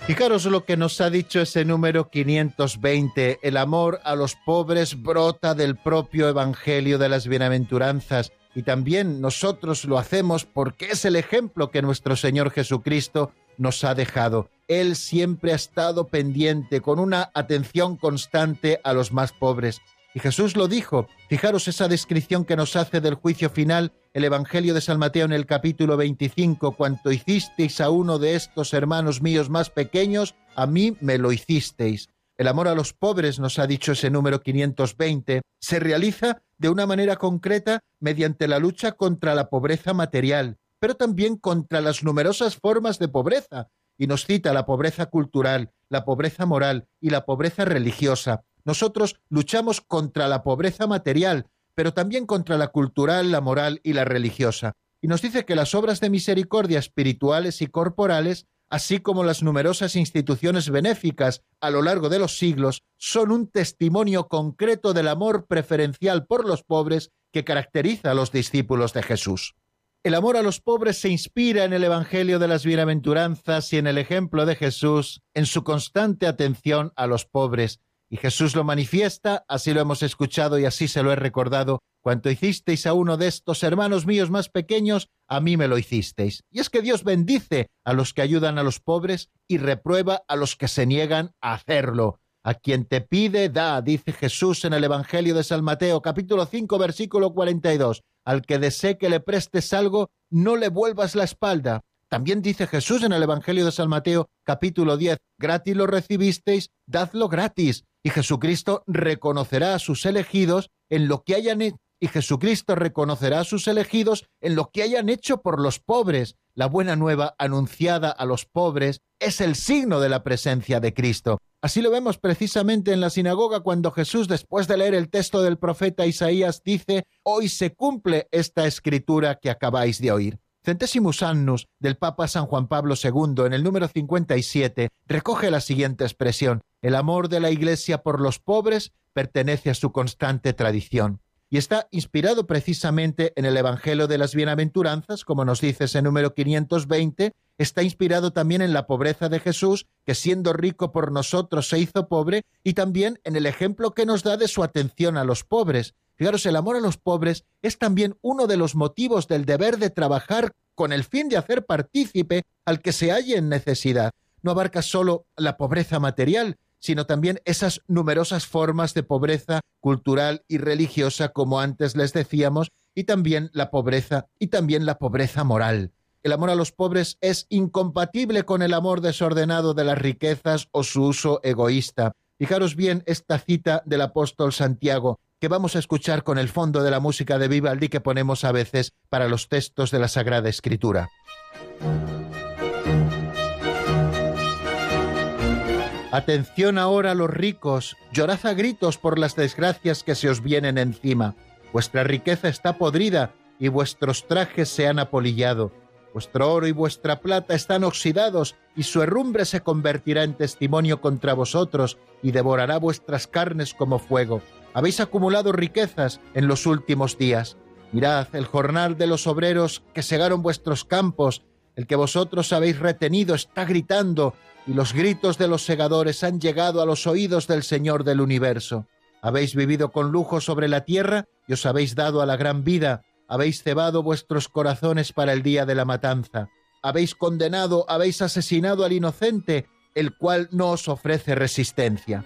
Fijaros lo que nos ha dicho ese número 520. El amor a los pobres brota del propio Evangelio de las Bienaventuranzas y también nosotros lo hacemos porque es el ejemplo que nuestro Señor Jesucristo nos ha dejado. Él siempre ha estado pendiente, con una atención constante a los más pobres. Y Jesús lo dijo. Fijaros esa descripción que nos hace del juicio final el Evangelio de San Mateo en el capítulo 25. Cuanto hicisteis a uno de estos hermanos míos más pequeños, a mí me lo hicisteis. El amor a los pobres, nos ha dicho ese número 520, se realiza de una manera concreta mediante la lucha contra la pobreza material, pero también contra las numerosas formas de pobreza, y nos cita la pobreza cultural, la pobreza moral y la pobreza religiosa. Nosotros luchamos contra la pobreza material, pero también contra la cultural, la moral y la religiosa. Y nos dice que las obras de misericordia espirituales y corporales, así como las numerosas instituciones benéficas a lo largo de los siglos, son un testimonio concreto del amor preferencial por los pobres que caracteriza a los discípulos de Jesús. El amor a los pobres se inspira en el Evangelio de las Bienaventuranzas y en el ejemplo de Jesús, en su constante atención a los pobres, y Jesús lo manifiesta, así lo hemos escuchado y así se lo he recordado. Cuanto hicisteis a uno de estos hermanos míos más pequeños, a mí me lo hicisteis. Y es que Dios bendice a los que ayudan a los pobres y reprueba a los que se niegan a hacerlo. A quien te pide, da, dice Jesús en el Evangelio de San Mateo, capítulo 5, versículo 42. Al que desee que le prestes algo, no le vuelvas la espalda. También dice Jesús en el Evangelio de San Mateo, capítulo 10, gratis lo recibisteis, dadlo gratis. Y Jesucristo reconocerá a sus elegidos en lo que hayan hecho. Y Jesucristo reconocerá a sus elegidos en lo que hayan hecho por los pobres. La buena nueva anunciada a los pobres es el signo de la presencia de Cristo. Así lo vemos precisamente en la sinagoga cuando Jesús, después de leer el texto del profeta Isaías, dice, Hoy se cumple esta escritura que acabáis de oír. Centesimus Annus del Papa San Juan Pablo II en el número 57 recoge la siguiente expresión: El amor de la Iglesia por los pobres pertenece a su constante tradición. Y está inspirado precisamente en el Evangelio de las Bienaventuranzas, como nos dice ese número 520, está inspirado también en la pobreza de Jesús, que siendo rico por nosotros se hizo pobre, y también en el ejemplo que nos da de su atención a los pobres, Fijaros, el amor a los pobres es también uno de los motivos del deber de trabajar con el fin de hacer partícipe al que se halle en necesidad. No abarca solo la pobreza material, sino también esas numerosas formas de pobreza cultural y religiosa, como antes les decíamos, y también la pobreza, y también la pobreza moral. El amor a los pobres es incompatible con el amor desordenado de las riquezas o su uso egoísta. Fijaros bien esta cita del apóstol Santiago que vamos a escuchar con el fondo de la música de Vivaldi que ponemos a veces para los textos de la Sagrada Escritura. Atención ahora los ricos, llorad a gritos por las desgracias que se os vienen encima. Vuestra riqueza está podrida y vuestros trajes se han apolillado. Vuestro oro y vuestra plata están oxidados y su herrumbre se convertirá en testimonio contra vosotros y devorará vuestras carnes como fuego habéis acumulado riquezas en los últimos días. Mirad el jornal de los obreros que segaron vuestros campos, el que vosotros habéis retenido está gritando, y los gritos de los segadores han llegado a los oídos del Señor del universo. Habéis vivido con lujo sobre la tierra y os habéis dado a la gran vida, habéis cebado vuestros corazones para el día de la matanza. Habéis condenado, habéis asesinado al inocente, el cual no os ofrece resistencia.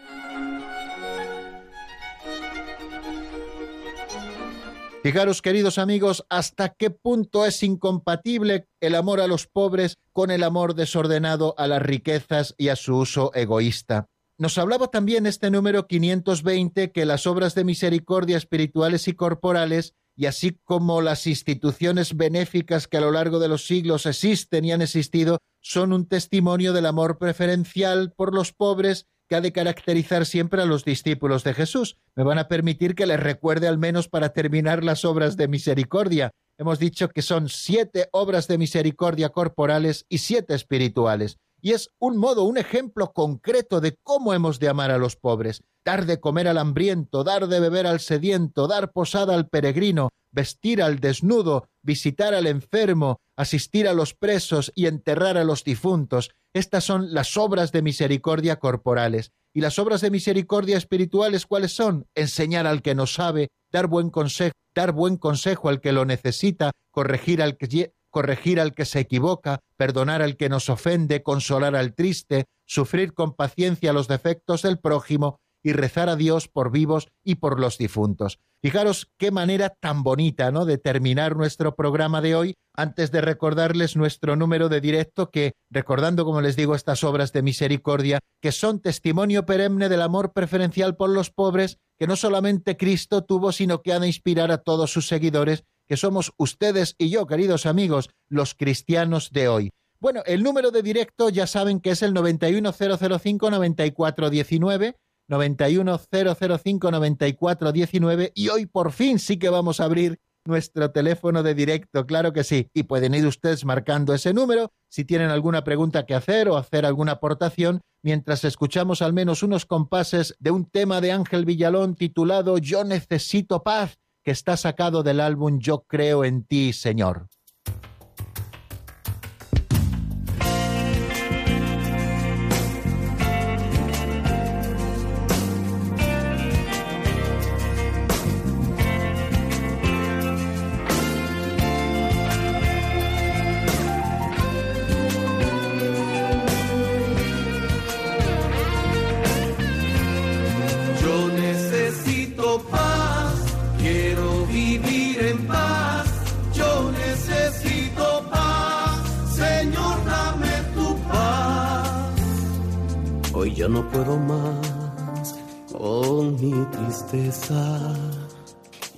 Fijaros, queridos amigos, hasta qué punto es incompatible el amor a los pobres con el amor desordenado a las riquezas y a su uso egoísta. Nos hablaba también este número 520 que las obras de misericordia espirituales y corporales, y así como las instituciones benéficas que a lo largo de los siglos existen y han existido, son un testimonio del amor preferencial por los pobres ha de caracterizar siempre a los discípulos de Jesús. Me van a permitir que les recuerde al menos para terminar las obras de misericordia. Hemos dicho que son siete obras de misericordia corporales y siete espirituales. Y es un modo, un ejemplo concreto de cómo hemos de amar a los pobres. Dar de comer al hambriento, dar de beber al sediento, dar posada al peregrino, vestir al desnudo, visitar al enfermo, asistir a los presos y enterrar a los difuntos. Estas son las obras de misericordia corporales. ¿Y las obras de misericordia espirituales cuáles son? Enseñar al que no sabe, dar buen consejo, dar buen consejo al que lo necesita, corregir al corregir al que se equivoca, perdonar al que nos ofende, consolar al triste, sufrir con paciencia los defectos del prójimo y rezar a Dios por vivos y por los difuntos. Fijaros qué manera tan bonita, ¿no?, de terminar nuestro programa de hoy, antes de recordarles nuestro número de directo que, recordando, como les digo, estas obras de misericordia, que son testimonio perenne del amor preferencial por los pobres, que no solamente Cristo tuvo, sino que ha de inspirar a todos sus seguidores, que somos ustedes y yo, queridos amigos, los cristianos de hoy. Bueno, el número de directo ya saben que es el 910059419 910059419 y hoy por fin sí que vamos a abrir nuestro teléfono de directo, claro que sí. Y pueden ir ustedes marcando ese número si tienen alguna pregunta que hacer o hacer alguna aportación, mientras escuchamos al menos unos compases de un tema de Ángel Villalón titulado Yo necesito paz, que está sacado del álbum Yo creo en ti, Señor.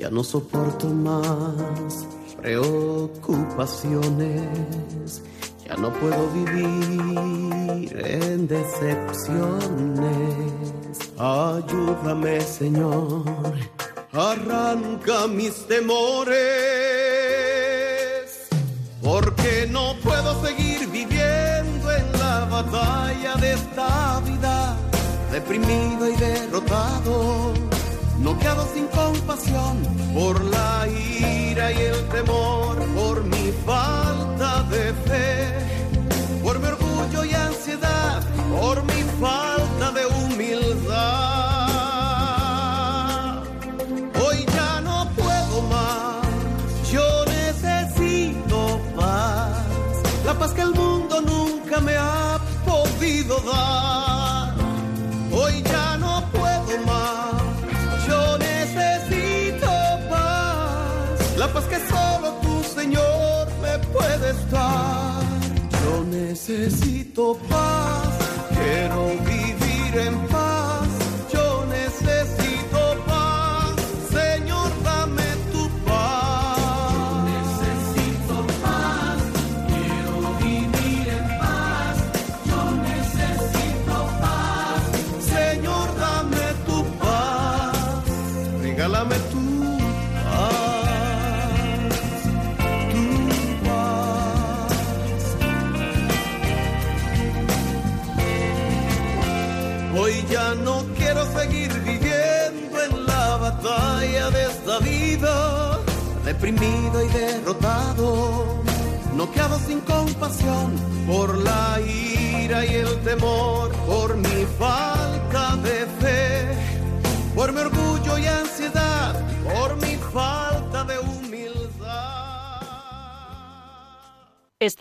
Ya no soporto más preocupaciones, ya no puedo vivir en decepciones. Ayúdame Señor, arranca mis temores, porque no puedo seguir viviendo en la batalla de esta vida deprimido y derrotado, noqueado sin compasión por la ira y el temor, por mi falta de fe, por mi orgullo y ansiedad, por mi falta de humildad. Hoy ya no puedo más, yo necesito paz, la paz que el mundo nunca me ha podido dar. Necesito paz,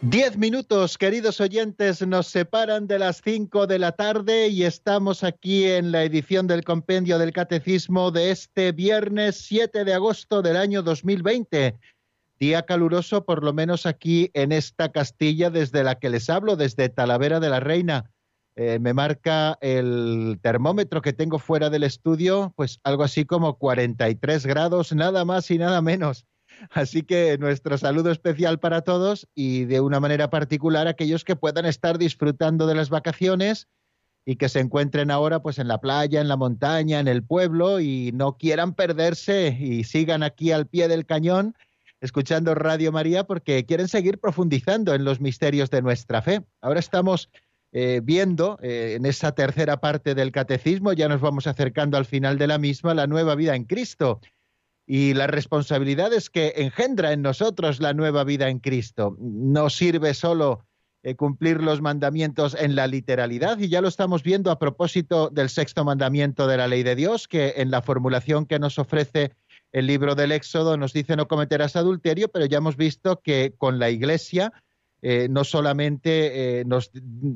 Diez minutos, queridos oyentes, nos separan de las cinco de la tarde y estamos aquí en la edición del Compendio del Catecismo de este viernes 7 de agosto del año 2020. Día caluroso, por lo menos aquí en esta Castilla desde la que les hablo, desde Talavera de la Reina. Eh, me marca el termómetro que tengo fuera del estudio, pues algo así como 43 grados, nada más y nada menos. Así que nuestro saludo especial para todos y de una manera particular aquellos que puedan estar disfrutando de las vacaciones y que se encuentren ahora pues en la playa, en la montaña, en el pueblo y no quieran perderse y sigan aquí al pie del cañón escuchando Radio María porque quieren seguir profundizando en los misterios de nuestra fe. Ahora estamos eh, viendo eh, en esa tercera parte del catecismo, ya nos vamos acercando al final de la misma, la nueva vida en Cristo y las responsabilidades que engendra en nosotros la nueva vida en Cristo. No sirve solo eh, cumplir los mandamientos en la literalidad y ya lo estamos viendo a propósito del sexto mandamiento de la ley de Dios, que en la formulación que nos ofrece el libro del Éxodo nos dice no cometerás adulterio, pero ya hemos visto que con la Iglesia eh, no solamente eh, nos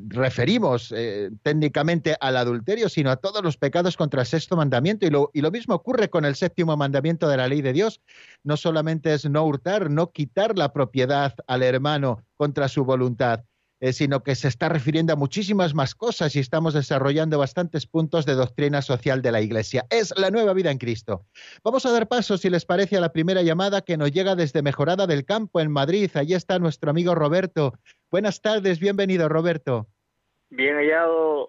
referimos eh, técnicamente al adulterio, sino a todos los pecados contra el sexto mandamiento. Y lo, y lo mismo ocurre con el séptimo mandamiento de la ley de Dios. No solamente es no hurtar, no quitar la propiedad al hermano contra su voluntad, eh, sino que se está refiriendo a muchísimas más cosas y estamos desarrollando bastantes puntos de doctrina social de la Iglesia. Es la nueva vida en Cristo. Vamos a dar paso, si les parece, a la primera llamada que nos llega desde Mejorada del Campo, en Madrid. Allí está nuestro amigo Roberto. Buenas tardes, bienvenido, Roberto. Bien hallado,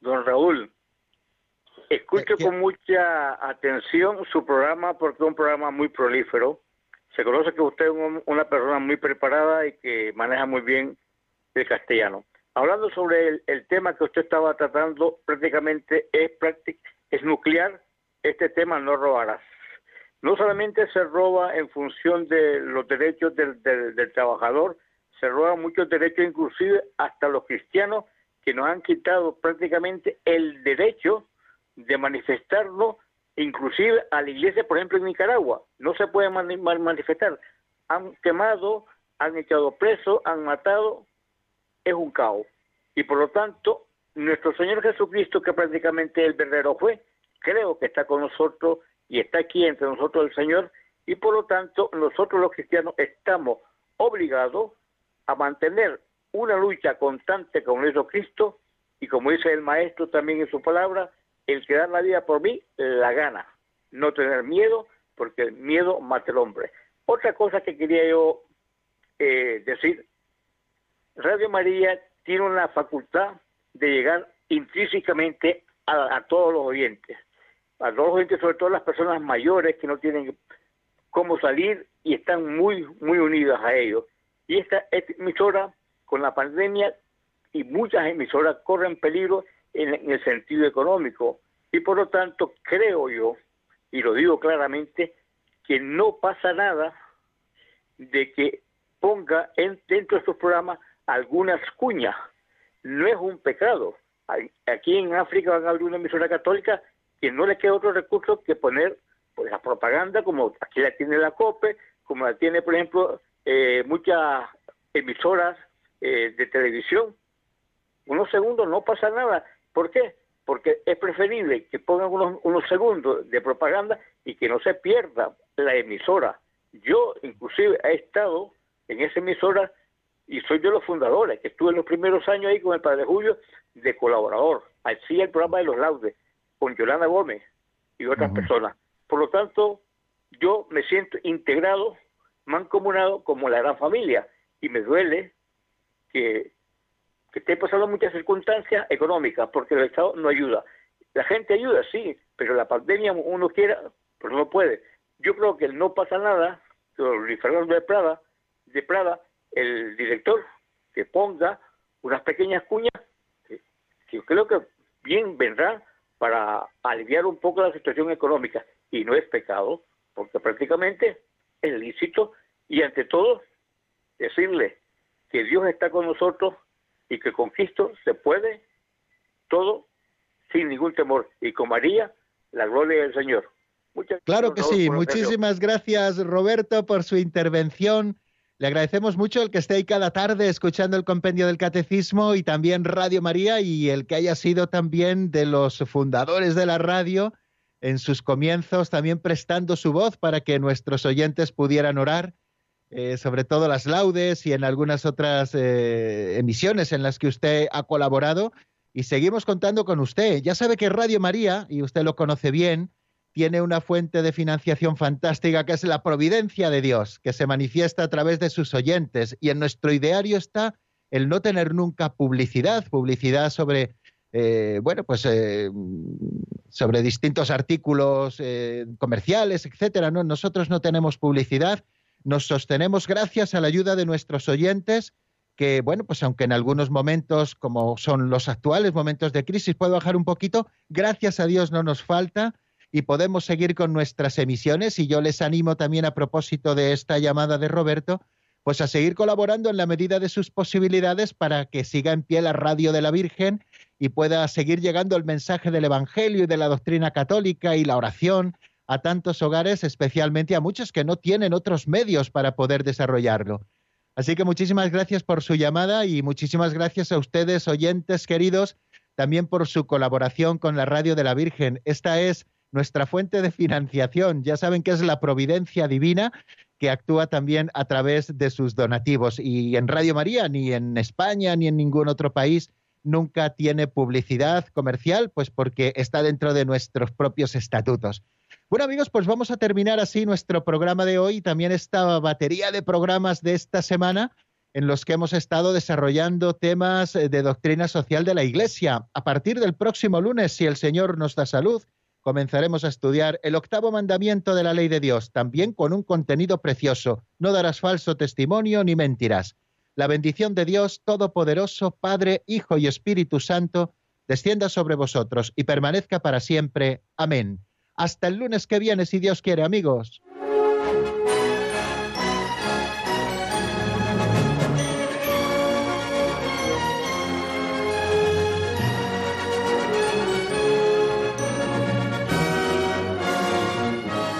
don Raúl. Escucho Eh, ¿qué- con mucha atención su programa porque es un programa muy prolífero. Se conoce que usted es un- una persona muy preparada y que maneja muy bien el castellano. Hablando sobre el, tema que usted estaba tratando, prácticamente es, es nuclear este tema no robarás. No solamente se roba en función de los derechos del, del- del trabajador, se roban muchos derechos, inclusive hasta los cristianos, que nos han quitado prácticamente el derecho de manifestarlo, inclusive a la iglesia, por ejemplo, en Nicaragua. No se puede mani- man- manifestar. Han quemado, han echado preso, han matado, es un caos. Y por lo tanto, nuestro Señor Jesucristo, que prácticamente el verdadero fue, creo que está con nosotros y está aquí entre nosotros el Señor, y por lo tanto, nosotros los cristianos estamos obligados a mantener una lucha constante con nuestro Cristo, y como dice el Maestro también en su palabra, el que da la vida por mí, la gana. No tener miedo, porque el miedo mata al hombre. Otra cosa que quería yo eh, decir, Radio María tiene una facultad de llegar intrínsecamente a, a todos los oyentes, a todos los oyentes, sobre todo las personas mayores que no tienen cómo salir y están muy, muy unidas a ellos. Y esta emisora, con la pandemia, y muchas emisoras corren peligro en, en el sentido económico. Y por lo tanto, creo yo, y lo digo claramente, que no pasa nada de que ponga en, dentro de estos programas algunas cuñas. No es un pecado. Aquí en África van a abrir una emisora católica que no le queda otro recurso que poner pues, la propaganda como aquí la tiene la COPE, como la tiene, por ejemplo, eh, muchas emisoras eh, de televisión. Unos segundos no pasa nada. ¿Por qué? Porque es preferible que pongan unos, unos segundos de propaganda y que no se pierda la emisora. Yo inclusive he estado en esa emisora y soy de los fundadores, que estuve en los primeros años ahí con el Padre Julio de colaborador. Así el programa de los laudes, con Yolanda Gómez y otras personas. Por lo tanto, yo me siento integrado, mancomunado como la gran familia y me duele que, que esté pasando muchas circunstancias económicas porque el Estado no ayuda. La gente ayuda, sí, pero la pandemia uno quiera, pero no puede. Yo creo que no pasa nada, Luis Fernando de Prada, de Prada, el director, que ponga unas pequeñas cuñas que, que yo creo que bien vendrán para aliviar un poco la situación económica. Y no es pecado, porque prácticamente es lícito y ante todo decirle que Dios está con nosotros y que con Cristo se puede todo sin ningún temor. Y con María, la gloria del Señor. Muchas Claro que sí. Muchísimas gracias, Roberto, por su intervención. Le agradecemos mucho el que esté ahí cada tarde escuchando el compendio del catecismo y también Radio María y el que haya sido también de los fundadores de la radio en sus comienzos, también prestando su voz para que nuestros oyentes pudieran orar, eh, sobre todo las laudes y en algunas otras eh, emisiones en las que usted ha colaborado. Y seguimos contando con usted. Ya sabe que Radio María, y usted lo conoce bien, tiene una fuente de financiación fantástica que es la providencia de Dios, que se manifiesta a través de sus oyentes. Y en nuestro ideario está el no tener nunca publicidad, publicidad sobre, eh, bueno, pues eh, sobre distintos artículos eh, comerciales, etcétera. ¿no? Nosotros no tenemos publicidad, nos sostenemos gracias a la ayuda de nuestros oyentes que, bueno, pues aunque en algunos momentos, como son los actuales momentos de crisis, puede bajar un poquito, gracias a Dios no nos falta y podemos seguir con nuestras emisiones. Y yo les animo también a propósito de esta llamada de Roberto, pues a seguir colaborando en la medida de sus posibilidades para que siga en pie la radio de la Virgen y pueda seguir llegando el mensaje del Evangelio y de la doctrina católica y la oración a tantos hogares, especialmente a muchos que no tienen otros medios para poder desarrollarlo. Así que muchísimas gracias por su llamada y muchísimas gracias a ustedes, oyentes queridos, también por su colaboración con la Radio de la Virgen. Esta es nuestra fuente de financiación. Ya saben que es la providencia divina que actúa también a través de sus donativos. Y en Radio María, ni en España, ni en ningún otro país, nunca tiene publicidad comercial, pues porque está dentro de nuestros propios estatutos. Bueno amigos, pues vamos a terminar así nuestro programa de hoy, también esta batería de programas de esta semana en los que hemos estado desarrollando temas eh, de doctrina social de la Iglesia. A partir del próximo lunes, si el Señor nos da salud, comenzaremos a estudiar el octavo mandamiento de la ley de Dios, también con un contenido precioso. No darás falso testimonio ni mentirás. La bendición de Dios Todopoderoso, Padre, Hijo y Espíritu Santo, descienda sobre vosotros y permanezca para siempre. Amén. Hasta el lunes que viene, si Dios quiere, amigos.